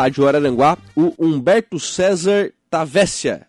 Rádio Araranguá, o Humberto César Tavessia.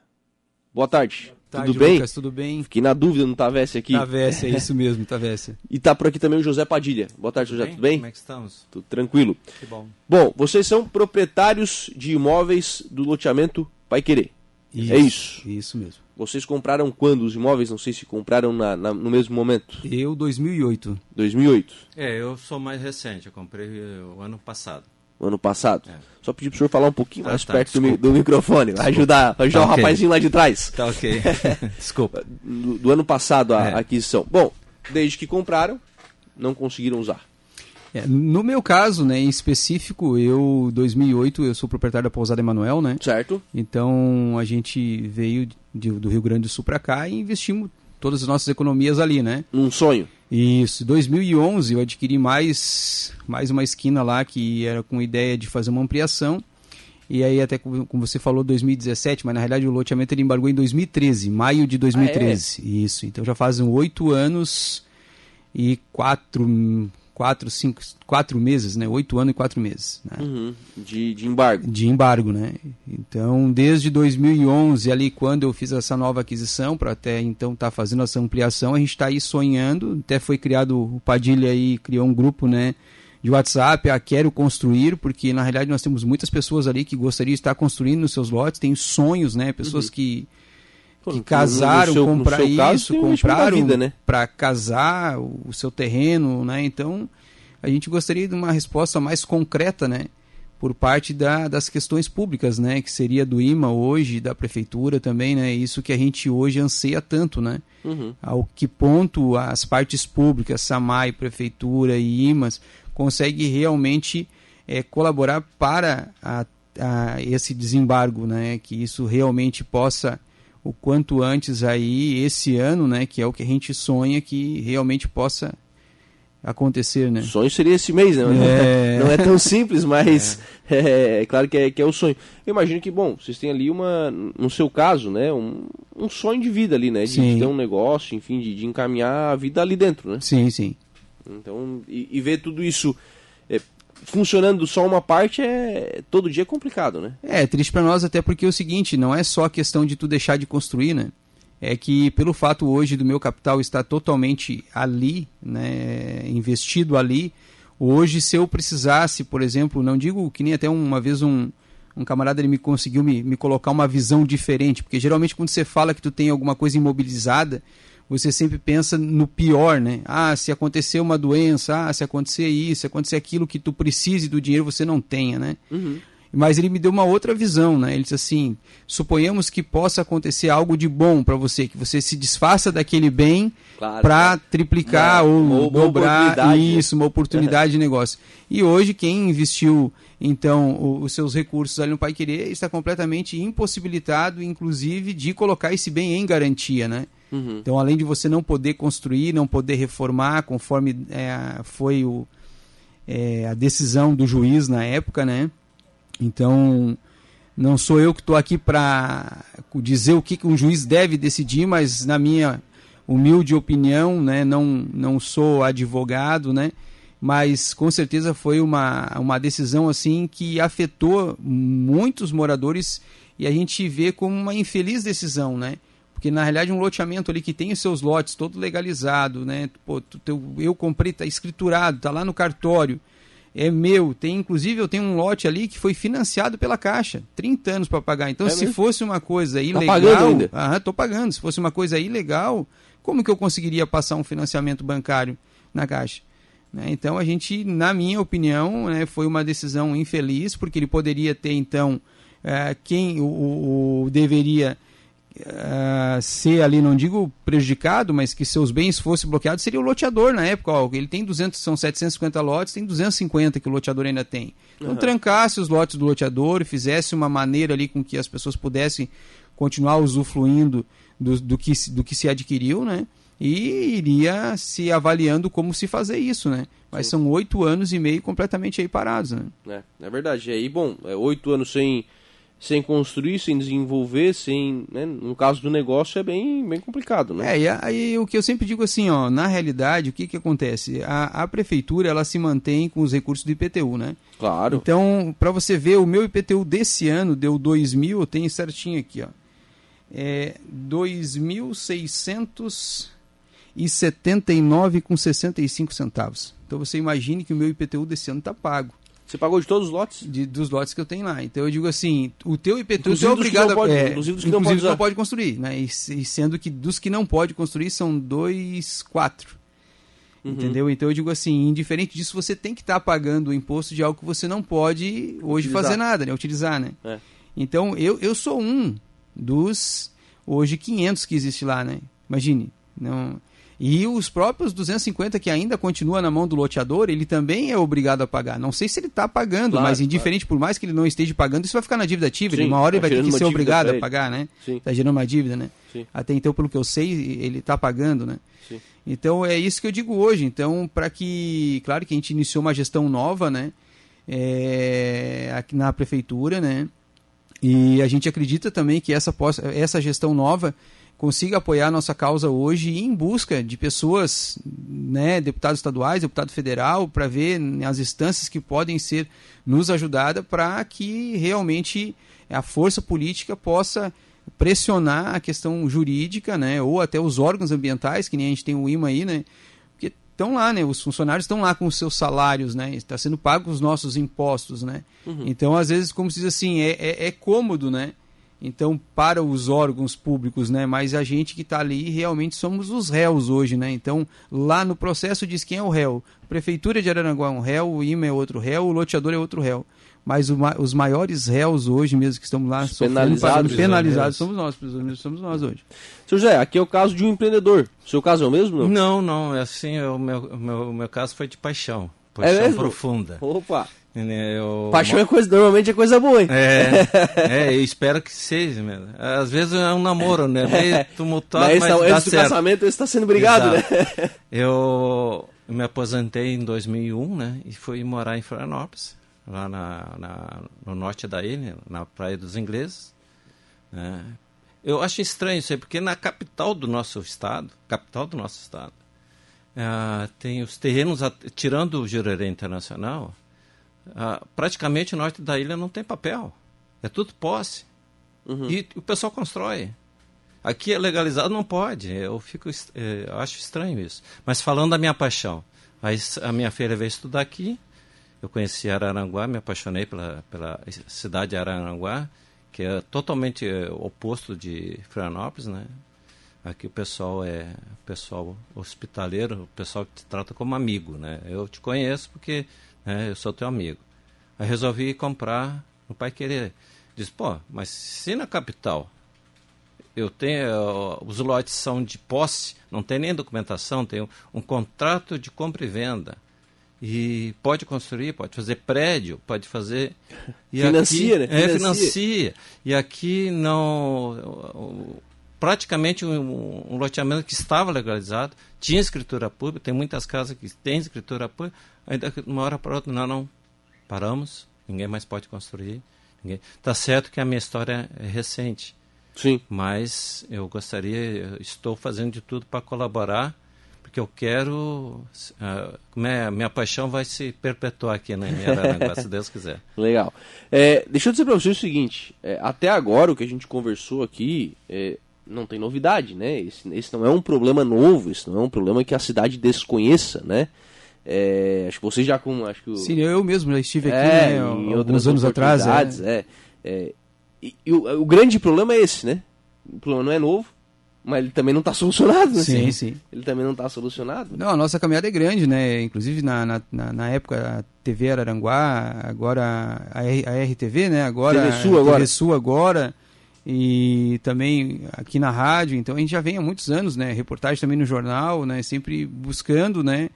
Boa tarde. tarde tudo bem? Lucas, tudo bem? Fiquei na dúvida no Tavessia aqui. Tavessia, é isso mesmo, Tavessia. E tá por aqui também o José Padilha. Boa tarde, José, tudo bem? Como é que estamos? Tudo tranquilo. Que bom. Bom, vocês são proprietários de imóveis do loteamento Pai Querer. É isso. Isso mesmo. Vocês compraram quando os imóveis? Não sei se compraram na- na- no mesmo momento. Eu, 2008. 2008, É, eu sou mais recente, eu comprei eh, o ano passado. Ano passado. É. Só pedir pro senhor falar um pouquinho Ah, mais tá, perto do, do microfone. Vai ajudar, vai ajudar Tá o ok. rapazinho lá de trás. Tá ok. Desculpa. Do, do ano passado a É. aquisição. Bom, desde que compraram, não conseguiram usar. É, no meu caso, né, em específico, eu, 2008, eu sou proprietário da Pousada Emanuel, né? Certo? Então, a gente veio de- do Rio Grande do Sul para cá e investimos todas as nossas economias ali, né? Um sonho. Isso, 2011 eu adquiri mais, mais uma esquina lá que era com ideia de fazer uma ampliação. E aí até como você falou 2017, mas na realidade o loteamento ele embargou em 2013, maio de 2013. Isso, então já fazem oito anos e quatro, quatro, cinco, quatro meses, né? Oito anos e quatro meses. Né? Uhum. De, de embargo. de embargo, né? Então, desde 2011, ali quando eu fiz essa nova aquisição, para até então estar fazendo essa ampliação, a gente está aí sonhando. Até foi criado o Padilha aí criou um grupo, né? De WhatsApp, a Quero Construir, porque na realidade nós temos muitas pessoas ali que gostariam de estar construindo nos seus lotes, tem sonhos, né? Pessoas que, Pô, que casaram, seu- comprar caso, isso, compraram vida, né? para casar o, seu terreno, né? Então, a gente gostaria de uma resposta mais concreta, né? Por parte da, das questões públicas, né? Que seria do IMA hoje, da prefeitura também, né? Isso que a gente hoje anseia tanto, né? Uhum. Ao que ponto as partes públicas, SAMAI, prefeitura e IMAS, conseguem realmente eh, colaborar para a- a esse desembargo, né? Que isso realmente possa o quanto antes aí esse ano, né? Que é o que a gente sonha que realmente possa acontecer, né? O sonho seria esse mês, né? É. Não é tão simples, mas é, é claro que é, que é o sonho. Eu imagino que, bom, vocês têm ali uma, no seu caso, né, um, um sonho de vida ali, né? De, Sim. ter um negócio, enfim, de, de encaminhar a vida ali dentro, né? Sim, sim. Então, e, e ver tudo isso é, funcionando só uma parte é todo dia é complicado, né? É, triste para nós até porque é o seguinte, não é só a questão de tu deixar de construir, né? É que pelo fato hoje do meu capital estar totalmente ali, né, investido ali, hoje se eu precisasse, por exemplo, não digo que nem até uma vez um, um camarada ele me conseguiu me, me colocar uma visão diferente, porque geralmente quando você fala que tu tem alguma coisa imobilizada, você sempre pensa no pior, né? Ah, se acontecer uma doença, ah, se acontecer isso, se acontecer aquilo que tu precise do dinheiro você não tenha, né? Mas ele me deu uma outra visão, né? Ele disse assim: suponhamos que possa acontecer algo de bom para você, que você se desfaça daquele bem Claro, para claro. triplicar Uma- ou uma dobrar né? isso, uma oportunidade de negócio. E hoje quem investiu então os seus recursos ali no Pai Querer está completamente impossibilitado, inclusive, de colocar esse bem em garantia, né? Uhum. Então, além de você não poder construir, não poder reformar, conforme é, foi o, é, a decisão do juiz na época, né? Então, não sou eu que estou aqui para dizer o que, um juiz deve decidir, mas na minha humilde opinião, né, não, não sou advogado, né, mas com certeza foi uma, uma decisão assim que afetou muitos moradores e a gente vê como uma infeliz decisão, né? Porque na realidade um loteamento ali que tem os seus lotes todo legalizado, né? Pô, tu- teu- eu comprei, tá escriturado, tá lá no cartório, é meu. Tem inclusive eu tenho um lote ali que foi financiado pela Caixa, 30 anos para pagar. Então É se mesmo? fosse uma coisa ilegal, pagando ainda? Aham, tô pagando. Se fosse uma coisa ilegal, como que eu conseguiria passar um financiamento bancário na Caixa? Né? Então a gente, na minha opinião, né, foi uma decisão infeliz, porque ele poderia ter então eh, quem o, o- o deveria eh, ser ali, não digo prejudicado, mas que seus bens fossem bloqueados, seria o loteador na época. Ó, ele tem 200, são 750 lotes, tem 250 que o loteador ainda tem. Então trancasse os lotes do loteador, fizesse uma maneira ali com que as pessoas pudessem continuar usufruindo do, do, que, se- do que se adquiriu, né? E iria se avaliando como se fazer isso, né? Mas são oito anos e meio completamente aí parados, né? É, é verdade. E aí, bom, é, oito anos sem, sem construir, sem desenvolver, sem, né, no caso do negócio é bem, bem complicado, né? É, e aí o que eu sempre digo assim, ó, na realidade, o que que acontece? A, a prefeitura, ela se mantém com os recursos do IPTU, né? Claro. Então, para você ver, o meu IPTU desse ano deu 2 mil, eu tenho certinho aqui, ó. É 2.679 com 65 centavos. Então você imagine que o meu IPTU desse ano está pago. Você pagou de todos os lotes? De, dos lotes que eu tenho lá. Então eu digo assim, o teu IPTU é obrigado pode- a, é, inclusive dos que inclusive não pode não pode construir, né? E, e sendo que dos que não pode construir são dois, quatro. Uhum. Entendeu? Então eu digo assim, indiferente disso, você tem que estar pagando o imposto de algo que você não pode hoje Utilizar. fazer nada, né? Utilizar, né? É. Então eu, eu sou um dos hoje 500 que existe lá, né? Imagine, não e os próprios 250 que ainda continua na mão do loteador, ele também é obrigado a pagar. Não sei se ele está pagando, Claro, mas indiferente, por mais que ele não esteja pagando, isso vai ficar na dívida ativa. Sim, uma hora ele tá vai ter que ser obrigado a pagar, né? Está gerando uma dívida, né? Sim. Até então, pelo que eu sei, ele está pagando, né? Sim. Então é isso que eu digo hoje. Então, para que, claro que a gente iniciou uma gestão nova, né? É, aqui na prefeitura, né? E a gente acredita também que essa, possa, essa gestão nova consiga apoiar a nossa causa hoje em busca de pessoas, né, deputados estaduais, deputado federal, para ver as instâncias que podem ser nos ajudadas para que realmente a força política possa pressionar a questão jurídica, né, ou até os órgãos ambientais, que nem a gente tem o IMA aí, né, porque estão lá, né, os funcionários estão lá com os seus salários, né, está sendo pago os nossos impostos, né, então às vezes, como se diz assim, é, é, é cômodo, né, então para os órgãos públicos, né, mas a gente que está ali realmente somos os réus hoje, né, então lá no processo diz quem é o réu, Prefeitura de Araranguá é um réu, o IMA é outro réu, o loteador é outro réu, mas o os maiores réus hoje mesmo que estamos lá sofrendo, penalizados, penalizados somos nós, prisioneiros somos nós hoje. Seu José, aqui é o caso de um empreendedor. O seu caso é o mesmo? Não? Não, não, é assim, é o meu, meu, meu caso foi de paixão. É Paixão mesmo? profunda. Opa! Né, Eu, Paixão é coisa, normalmente é coisa boa, hein? É, é, eu espero que seja mesmo. Às vezes é um namoro, né? Meio tumultuado, Mas mas, do certo. casamento está sendo brigado, Exato. né? Eu me aposentei em 2001, né? E fui morar em Florianópolis, lá na, na- no norte da ilha, na Praia dos Ingleses. né? Eu acho estranho isso aí, porque na capital do nosso estado, capital do nosso estado, ah, tem os terrenos, tirando o Jurerê Internacional, ah, praticamente o norte da ilha não tem papel. É tudo posse. Uhum. E o pessoal constrói. Aqui é legalizado, não pode. Eu fico, eh, eu acho estranho isso. Mas falando da minha paixão, a minha filha veio estudar aqui. Eu conheci Araranguá, me apaixonei pela, pela cidade de Araranguá, que é totalmente eh, oposto de Florianópolis, né? Aqui o pessoal é pessoal hospitaleiro, o pessoal que te trata como amigo, né? Eu te conheço porque né, eu sou teu amigo. Aí resolvi comprar no Pai Querer. Diz, pô, mas se na capital eu tenho eh, os lotes são de posse, não tem nem documentação, tem um, um contrato de compra e venda. E pode construir, pode fazer prédio, pode fazer. E Financia, aqui, né? É, Financia. financia. E aqui não. Praticamente um, um loteamento que estava legalizado, tinha escritura pública, tem muitas casas que têm escritura pública, ainda de uma hora para outra, não, não, paramos, ninguém mais pode construir. Ninguém... Tá certo que a minha história é recente, Sim. mas eu gostaria, eu estou fazendo de tudo para colaborar, porque eu quero, ah, como é, a minha paixão vai se perpetuar aqui né, em Araranguá, se Deus quiser. Legal. É, deixa eu dizer pra você o seguinte: é, até agora o que a gente conversou aqui é, não tem novidade, né? Esse, esse não é um problema novo, esse não é um problema que a cidade desconheça, né? É, acho que vocês já com. Acho que o- Sim, eu mesmo já estive aqui é, né, em alguns outras anos atrás. é. é. é. E, e o, o grande problema é esse, né? O problema não é novo, mas ele também não está solucionado, né? Sim, sim. Ele também não está solucionado. Não, a nossa caminhada é grande, né? Inclusive na, na, na, época a TV Araranguá, agora a, a RTV, né? Agora TV Sul agora. TV Sul agora e também aqui na rádio. Então a gente já vem há muitos anos, né? Reportagem também no jornal, né? Sempre buscando, né?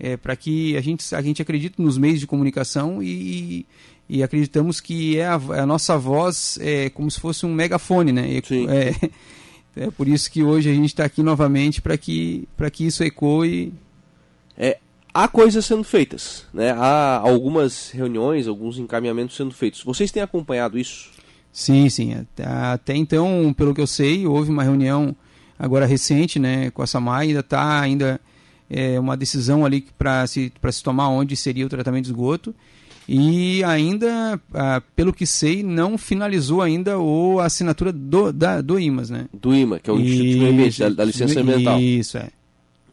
É, para que a gente a gente acredite nos meios de comunicação e, e acreditamos que é a, a nossa voz é como se fosse um megafone, né? E- Sim. É, é por isso que hoje a gente está aqui novamente para que, para que isso ecoe. É, há coisas sendo feitas, né? Há algumas reuniões, alguns encaminhamentos sendo feitos. Vocês têm acompanhado isso? Sim, sim. Até, então, pelo que eu sei, houve uma reunião agora recente, né, com a Samai, ainda está ainda é, uma decisão ali para se, se tomar onde seria o tratamento de esgoto. E ainda, ah, pelo que sei, não finalizou ainda o, a assinatura do, da, do IMAS, né? Do IMA, que é o Instituto de Meio Ambiente, da, da licença ambiental. Isso, é.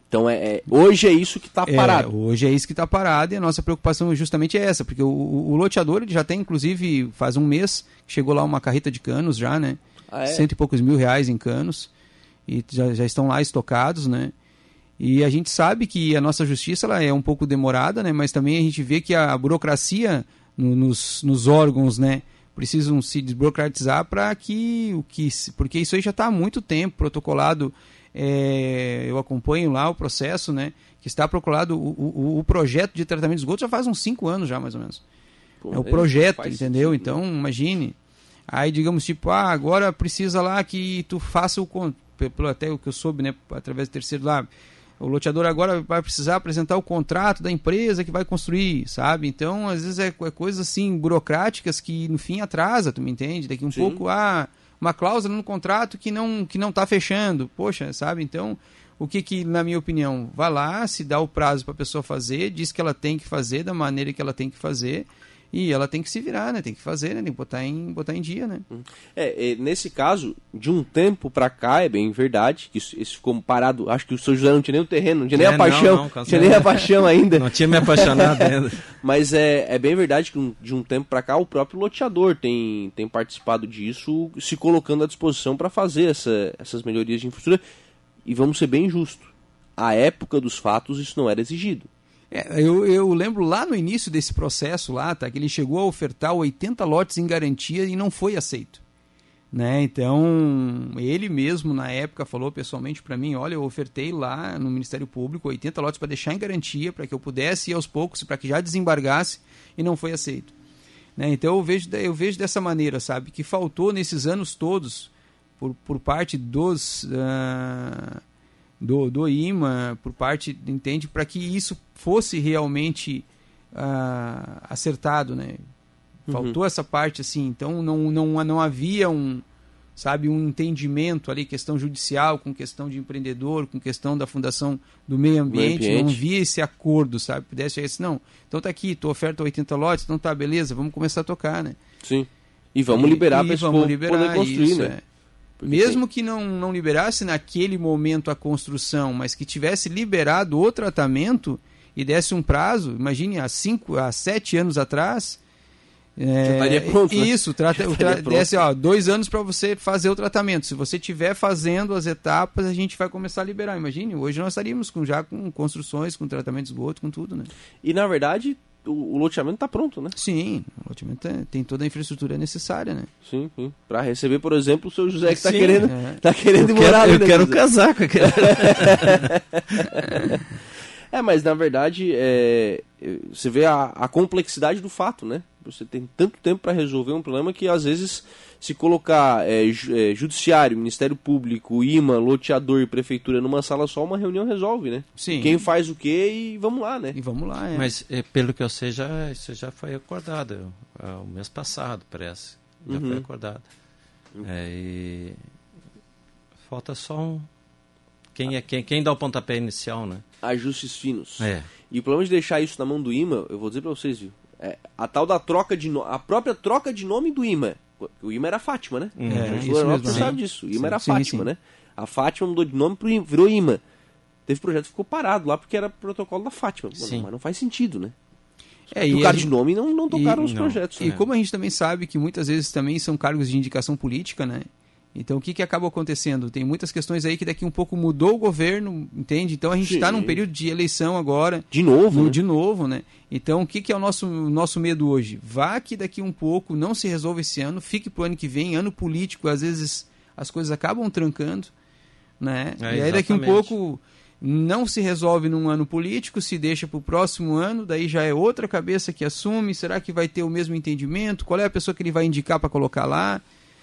Então, é, é, hoje é isso que está É, parado. hoje é isso que está parado e a nossa preocupação justamente é essa, porque o, o, loteador ele já tem, inclusive, faz um mês, chegou lá uma carreta de canos já, né? Ah, é? Cento e poucos mil reais em canos e já, já estão lá estocados, né? E a gente sabe que a nossa justiça ela é um pouco demorada, né? Mas também a gente vê que a burocracia no- nos, nos órgãos, né? Precisam se desburocratizar para que o que porque isso aí já está há muito tempo protocolado. É, eu acompanho lá o processo, né? Que está protocolado o, o, o projeto de tratamento de esgoto já faz uns cinco anos já mais ou menos. Pô, É o projeto, faz entendeu? sentido? Então, imagine. Aí, digamos, tipo, ah, agora precisa lá que tu faça o. Pelo até o que eu soube, né? Através do terceiro lá. O loteador agora vai precisar apresentar o contrato da empresa que vai construir, sabe? Então, às vezes é, é coisas assim, burocráticas que no fim atrasa, tu me entende? Daqui um Sim. pouco, ah, uma cláusula no contrato que não, que não tá fechando. Poxa, sabe? Então, o que que, na minha opinião, vai lá, se dá o prazo para a pessoa fazer, diz que ela tem que fazer da maneira que ela tem que fazer e ela tem que se virar, né? Tem que fazer, né? Tem que botar em, botar em dia, né? É, é, nesse caso, de um tempo pra cá, é bem verdade, que isso, isso ficou parado. Acho que o São José não tinha nem o terreno, não tinha nem É, a paixão, não, não, tinha nem a paixão ainda. Não tinha me apaixonado ainda. Mas é, é bem verdade que um- de um tempo pra cá o próprio loteador tem, tem participado disso, se colocando à disposição para fazer essa- essas melhorias de infraestrutura. E vamos ser bem justos. À época dos fatos, isso não era exigido. É, eu, eu lembro lá no início desse processo lá, tá? Que ele chegou a ofertar 80 lotes em garantia e não foi aceito. Né? Então, ele mesmo na época falou pessoalmente para mim, olha, eu ofertei lá no Ministério Público 80 lotes para deixar em garantia, para que eu pudesse ir aos poucos, para que já desembargasse e não foi aceito. Né? Então eu vejo, eu vejo dessa maneira, sabe, que faltou nesses anos todos por, por parte dos ah, do, do IMA, por parte, entende, para que isso fosse realmente ah, acertado, né? Faltou essa parte assim, então não, não, não havia um, sabe, um entendimento ali, questão judicial, com questão de empreendedor, com questão da Fundação do Meio Ambiente, Ambiente. não havia esse acordo, sabe? Pudesse chegar assim, não, então tá aqui, tua oferta 80 lotes, então tá, beleza, vamos começar a tocar, né? Sim. E vamos E- liberar e para esse vamos povo liberar poder construir, isso, né? é. Mesmo que não, não liberasse naquele momento a construção, mas que tivesse liberado o tratamento e desse um prazo, imagine há cinco, há sete anos atrás. é, estaria pronto, né? Isso, trata, Já estaria pronto. desse ó, dois anos para você fazer o tratamento. Se você estiver fazendo as etapas, a gente vai começar a liberar. Imagine, hoje nós estaríamos com, já com construções, com tratamento de esgoto, com tudo, né? E na verdade, o, o loteamento está pronto, né? Sim, o loteamento tem- tem toda a infraestrutura necessária, né? Sim, sim. Para receber, por exemplo, o seu José que está querendo, é. tá querendo Eu morar quero, ali, eu né, quero casar com aquele. É, mas na verdade, é, é, você vê a, a complexidade do fato, né? Você tem tanto tempo para resolver um problema que às vezes se colocar é, ju- é, judiciário, Ministério Público, IMA, loteador e prefeitura numa sala só, uma reunião resolve, né? Sim. Quem faz o quê e vamos lá, né? E vamos lá, é. Mas, eh, pelo que eu sei, já, isso já foi acordado. O mês passado, parece. Já Uhum. foi acordado. É, e falta só um. Quem, é, quem, quem dá o pontapé inicial, né? Ajustes finos. É. E o problema de deixar isso na mão do IMA, eu vou dizer pra vocês, viu? É a tal da troca de nome, a própria troca de nome do IMA. O IMA era Fátima, né? Uhum. É, isso mesmo, sabe sim. disso. O IMA Sim, era sim, Fátima, sim. né? A Fátima mudou de nome pro IMA, virou IMA. Teve projeto que ficou parado lá porque era protocolo da Fátima. Sim. mas não faz sentido, né? É, Trocaram a de nome e não, não tocaram e- os não. projetos. E né? como a gente também sabe que muitas vezes também são cargos de indicação política, né? Então o que, que acaba acontecendo? Tem muitas questões aí que daqui um pouco mudou o governo, entende? Então a gente está num período de eleição agora, De novo, no- né? de novo, né? Então o que, que é o nosso, nosso medo hoje? Vá que daqui um pouco não se resolva esse ano, fique pro ano que vem, ano político, às vezes as coisas acabam trancando, né? É, e aí daqui um exatamente. pouco não se resolve num ano político, se deixa para o próximo ano, daí já é outra cabeça que assume. Será que vai ter o mesmo entendimento? Qual é a pessoa que ele vai indicar para colocar lá?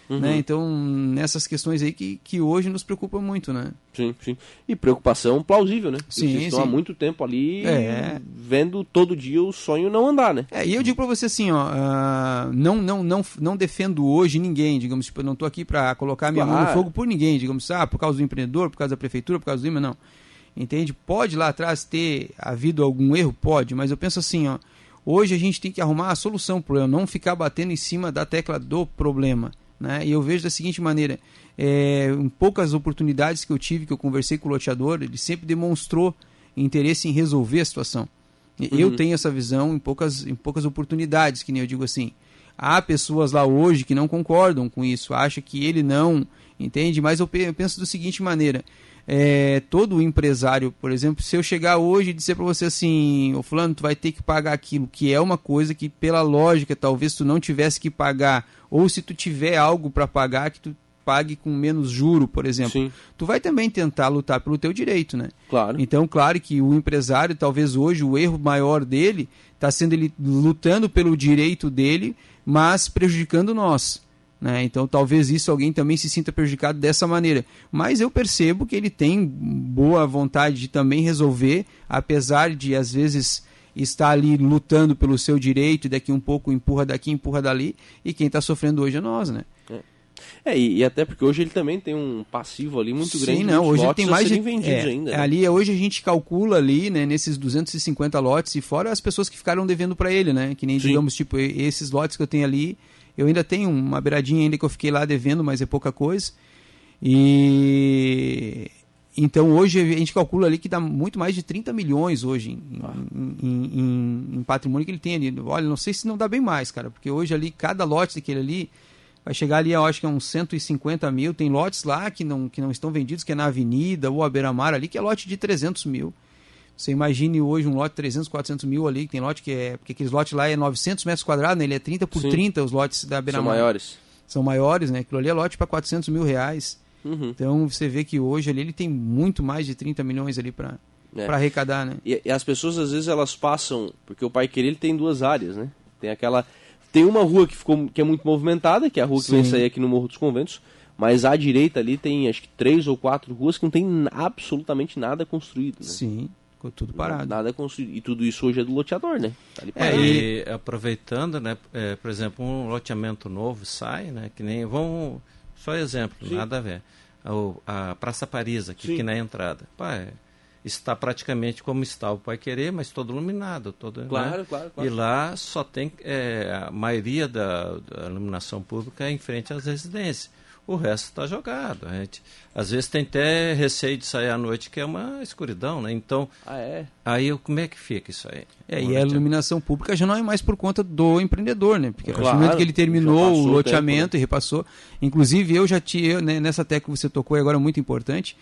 Uhum. Né? Então, nessas questões aí que, que hoje nos preocupa muito, né? Sim, sim. E preocupação plausível, né? Sim, Vocês estão há muito tempo ali é. vendo todo dia o sonho não andar, né? É, e eu digo para você assim, ó, uh, não, não, não, não defendo hoje ninguém, digamos, tipo, eu não tô aqui para colocar minha claro. mão no fogo por ninguém, digamos, ah, por causa do empreendedor, por causa da prefeitura, por causa do IMA, não. Entende? Pode lá atrás ter havido algum erro? Pode, mas eu penso assim, ó, hoje a gente tem que arrumar a solução para o problema, não ficar batendo em cima da tecla do problema. Né? E eu vejo da seguinte maneira: é, em poucas oportunidades que eu tive, que eu conversei com o loteador, ele sempre demonstrou interesse em resolver a situação. Uhum. Eu tenho essa visão em poucas, em poucas oportunidades, que nem eu digo assim. Há pessoas lá hoje que não concordam com isso, acham que ele não entende, mas eu penso da seguinte maneira: é, todo empresário, por exemplo, se eu chegar hoje e dizer para você assim, ô fulano, tu vai ter que pagar aquilo, que é uma coisa que pela lógica talvez tu não tivesse que pagar ou se tu tiver algo para pagar que tu pague com menos juro, por exemplo, Sim. tu vai também tentar lutar pelo teu direito, né? Claro. Então, claro que o empresário, talvez hoje o erro maior dele está sendo ele lutando pelo direito dele, mas prejudicando nós. Né? Então, talvez isso alguém também se sinta prejudicado dessa maneira. Mas eu percebo que ele tem boa vontade de também resolver, apesar de às vezes está ali lutando pelo seu direito e daqui um pouco empurra daqui, empurra dali, e quem está sofrendo hoje é nós, né? É. É, e, e, até porque hoje ele também tem um passivo ali muito grande. Sim, não, hoje tem mais de é, ainda. Né? Ali hoje a gente calcula ali, né, nesses 250 lotes e fora as pessoas que ficaram devendo para ele, né? Que nem Sim. digamos tipo esses lotes que eu tenho ali, eu ainda tenho uma beiradinha ainda que eu fiquei lá devendo, mas é pouca coisa. E então hoje a gente calcula ali que dá muito mais de 30 milhões hoje em, ah. em, em, em, patrimônio que ele tem ali. Olha, não sei se não dá bem mais, cara, porque hoje ali cada lote daquele ali vai chegar ali, eu acho que é uns 150 mil. Tem lotes lá que não, que não estão vendidos, que é na Avenida ou a Beira-Mar ali, que é lote de 300 mil. Você imagine hoje um lote de 300, 400 mil ali, que tem lote que é. Porque aqueles lotes lá é 900 metros quadrados, né? ele é 30 por Sim. 30 os lotes da Beira-Mar. São maiores. São maiores, né? Aquilo ali é lote para 400 mil reais. Uhum. Então você vê que hoje ali ele tem muito mais de 30 milhões ali para é. para arrecadar, né? E, e, as pessoas às vezes elas passam, porque o Pai Querer ele tem duas áreas, né? Tem aquela tem uma rua que ficou que é muito movimentada, que é a rua que Sim. vem sair aqui no Morro dos Conventos, mas à direita ali tem acho que três ou quatro ruas que não tem absolutamente nada construído, né? Sim. Ficou tudo parado. Nada construído. E tudo isso hoje é do loteador, né? Tá é, e aproveitando, né? É, por exemplo, um loteamento novo sai, né? Que nem. Vamos. Só exemplo, Sim. nada a ver a, a Praça Paris, aqui, aqui na entrada. Pá, está praticamente como está o Pai Querer, mas todo iluminado. Todo, claro, né? claro, claro. E lá só tem é, a maioria da, da, iluminação pública é em frente às residências. O resto está jogado. A gente, às vezes tem até receio de sair à noite, que é uma escuridão, né? Então, ah, é? aí como é que fica isso aí? É, e a iluminação pública já não é mais por conta do empreendedor, né? Porque claro, a partir do momento que ele terminou o loteamento tempo, né? e repassou. Inclusive, eu já tinha, né, nessa tecla que você tocou, e agora é muito importante,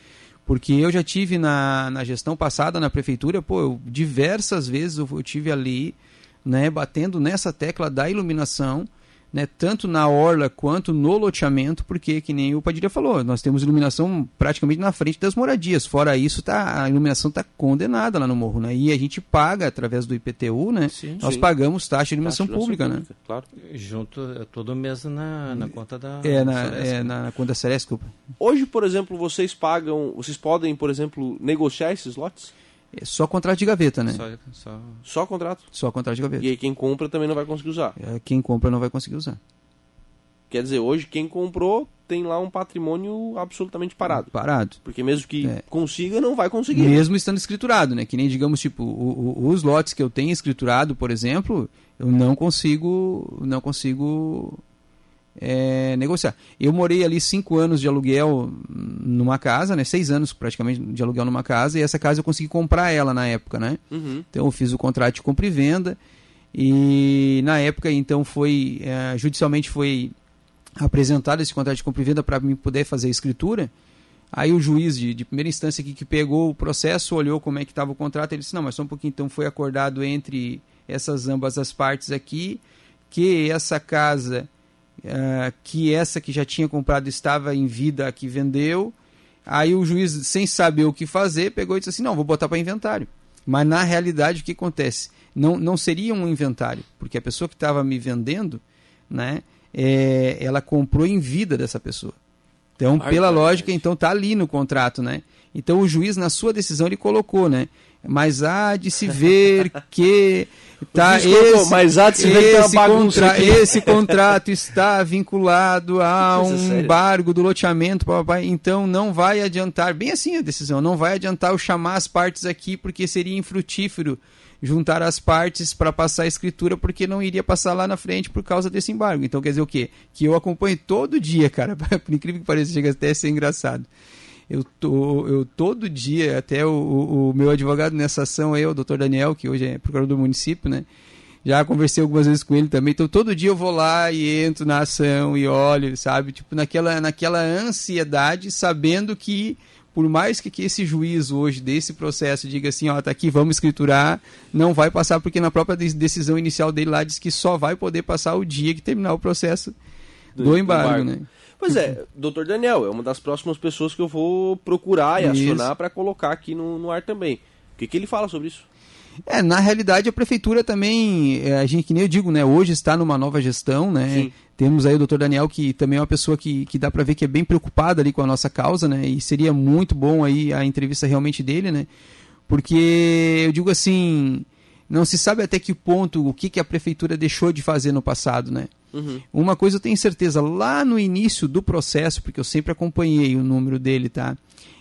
porque eu já tive na, na gestão passada na prefeitura, pô, eu, diversas vezes eu, eu tive ali, né, batendo nessa tecla da iluminação né, tanto na orla quanto no loteamento, porque, que nem o Padilha falou, nós temos iluminação praticamente na frente das moradias. Fora isso, tá, a iluminação está condenada lá no morro. Né? E a gente paga, através do IPTU, né, sim, nós sim. pagamos taxa de iluminação taxa pública. Né? Claro. Junto é todo mês na, na conta da. É, na, é, na, na conta da Ceres, desculpa. Hoje, por exemplo, vocês pagam, vocês podem, por exemplo, negociar esses lotes? É só contrato de gaveta, né? Só, só... só contrato? Só contrato de gaveta. E aí quem compra também não vai conseguir usar? É, quem compra não vai conseguir usar. Quer dizer, hoje quem comprou tem lá um patrimônio absolutamente parado. Parado. Porque mesmo que é. consiga, não vai conseguir. Mesmo estando escriturado, né? Que nem, digamos, tipo, o, o, os lotes que eu tenho escriturado, por exemplo, eu não consigo, não consigo é, negociar. Eu morei ali cinco anos de aluguel numa casa, né? Seis anos praticamente de aluguel numa casa, e essa casa eu consegui comprar ela na época, né? Uhum. Então eu fiz o contrato de compra e venda, e na época então foi, é, judicialmente foi apresentado esse contrato de compra e venda para mim poder fazer a escritura. Aí o juiz de, de primeira instância aqui, que pegou o processo, olhou como é que estava o contrato, ele disse, não, mas só um pouquinho, então foi acordado entre essas ambas as partes aqui, que essa casa uh, que essa que já tinha comprado estava em vida, a que vendeu. Aí o juiz, sem saber o que fazer, pegou e disse assim: não, vou botar para inventário. Mas na realidade, o que acontece? Não, não seria um inventário, porque a pessoa que estava me vendendo, né, é, ela comprou em vida dessa pessoa. Então, pela lógica, então tá ali no contrato, né? Então o juiz na sua decisão ele colocou, né? Mas há de se ver que tá esse, mas há de se ver esse, contra, esse contrato está vinculado a um embargo do loteamento, papai, então não vai adiantar, bem assim a decisão, não vai adiantar eu chamar as partes aqui porque seria infrutífero juntar as partes para passar a escritura porque não iria passar lá na frente por causa desse embargo. Então quer dizer o quê? Que eu acompanho todo dia, cara, por incrível que pareça, chega até a ser engraçado eu, tô, eu todo dia, até o, o, meu advogado nessa ação aí, o doutor Daniel, que hoje é procurador do município, né? Já conversei algumas vezes com ele também, então todo dia eu vou lá e entro na ação e olho, sabe? Tipo, naquela, naquela ansiedade, sabendo que por mais que, que esse juiz hoje desse processo diga assim, ó, tá aqui, vamos escriturar, não vai passar porque na própria decisão inicial dele lá diz que só vai poder passar o dia que terminar o processo do, do embargo, embargo, né? Pois é, doutor Daniel, é uma das próximas pessoas que eu vou procurar e isso. acionar para colocar aqui no, no ar também. O que, que ele fala sobre isso? É, na realidade a prefeitura também, é, a gente que nem eu digo, né, hoje está numa nova gestão, né? Sim. Temos aí o doutor Daniel que também é uma pessoa que, que dá para ver que é bem preocupada ali com a nossa causa, né? E seria muito bom aí a entrevista realmente dele, né? Porque eu digo assim, não se sabe até que ponto o que, que a prefeitura deixou de fazer no passado, né? Uhum. Uma coisa eu tenho certeza, lá no início do processo, porque eu sempre acompanhei o número dele, tá?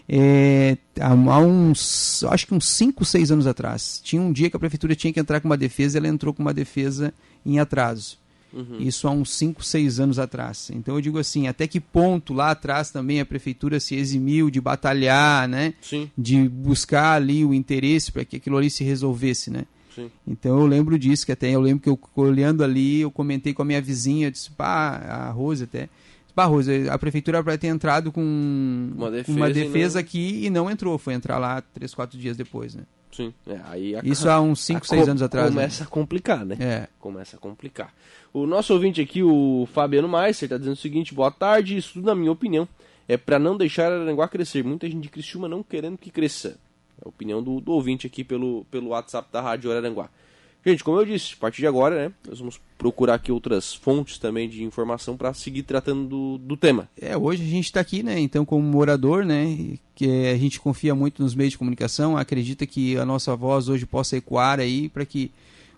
É, há uns, acho que uns 5, 6 anos atrás, tinha um dia que a prefeitura tinha que entrar com uma defesa e ela entrou com uma defesa em atraso. Uhum. Isso há uns 5, 6 anos atrás. Então eu digo assim, até que ponto lá atrás também a prefeitura se eximiu de batalhar, né? Sim. De buscar ali o interesse para que aquilo ali se resolvesse, né? Sim. Então eu lembro disso, que até eu lembro que eu olhando ali, eu comentei com a minha vizinha, eu disse, pá, a Rose até. Pá, Rose, a prefeitura vai ter entrado com uma defesa, uma defesa não... aqui e não entrou, foi entrar lá três, quatro dias depois, né? Sim, é, aí a... Isso há uns 5, 6 anos atrás. Né? Começa né? a complicar, né? É. Começa a complicar. O nosso ouvinte aqui, o Fabiano Meister, está dizendo o seguinte: boa tarde, isso tudo, na minha opinião, é para não deixar Aranguá crescer. Muita gente de Criciúma não querendo que cresça. É a opinião do, do ouvinte aqui pelo, pelo WhatsApp da Rádio Araranguá. Gente, como eu disse, a partir de agora, né, nós vamos procurar aqui outras fontes também de informação para seguir tratando do, do, tema. É, hoje a gente está aqui, né, então como morador, né, que a gente confia muito nos meios de comunicação, acredita que a nossa voz hoje possa ecoar aí para que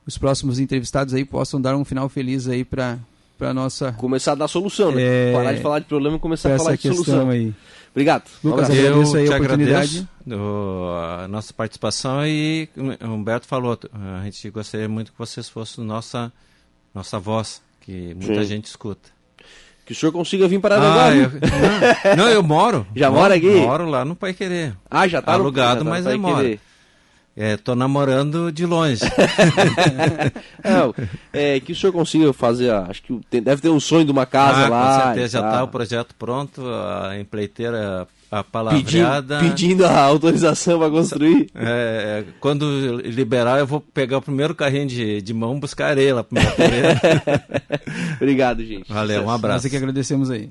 os próximos entrevistados aí possam dar um final feliz aí para para nossa começar a dar solução, né? É... Parar de falar de problema e começar a falar de solução. Aí. Obrigado. Lucas, eu aí a oportunidade. Do, a nossa participação e o Humberto falou, a gente gostaria muito que vocês fossem nossa, nossa voz, que muita Sim. gente escuta. Que o senhor consiga vir para Aranguá. Ah, eu, não, não, eu moro. Já moro, mora aqui? Moro lá no Pai Querer. Ah, já está Alugado, no, já tá mas eu moro. É, tô namorando de longe. é, é, que o senhor consiga fazer, acho que tem, deve ter um sonho de uma casa ah, lá. Com certeza, já está o projeto pronto, a empreiteira a palavreada. Pedindo, pedindo a autorização para construir. É, quando liberar, eu vou pegar o primeiro carrinho de, de mão buscar ele lá Obrigado, gente. Valeu, um abraço. Nós é que agradecemos aí.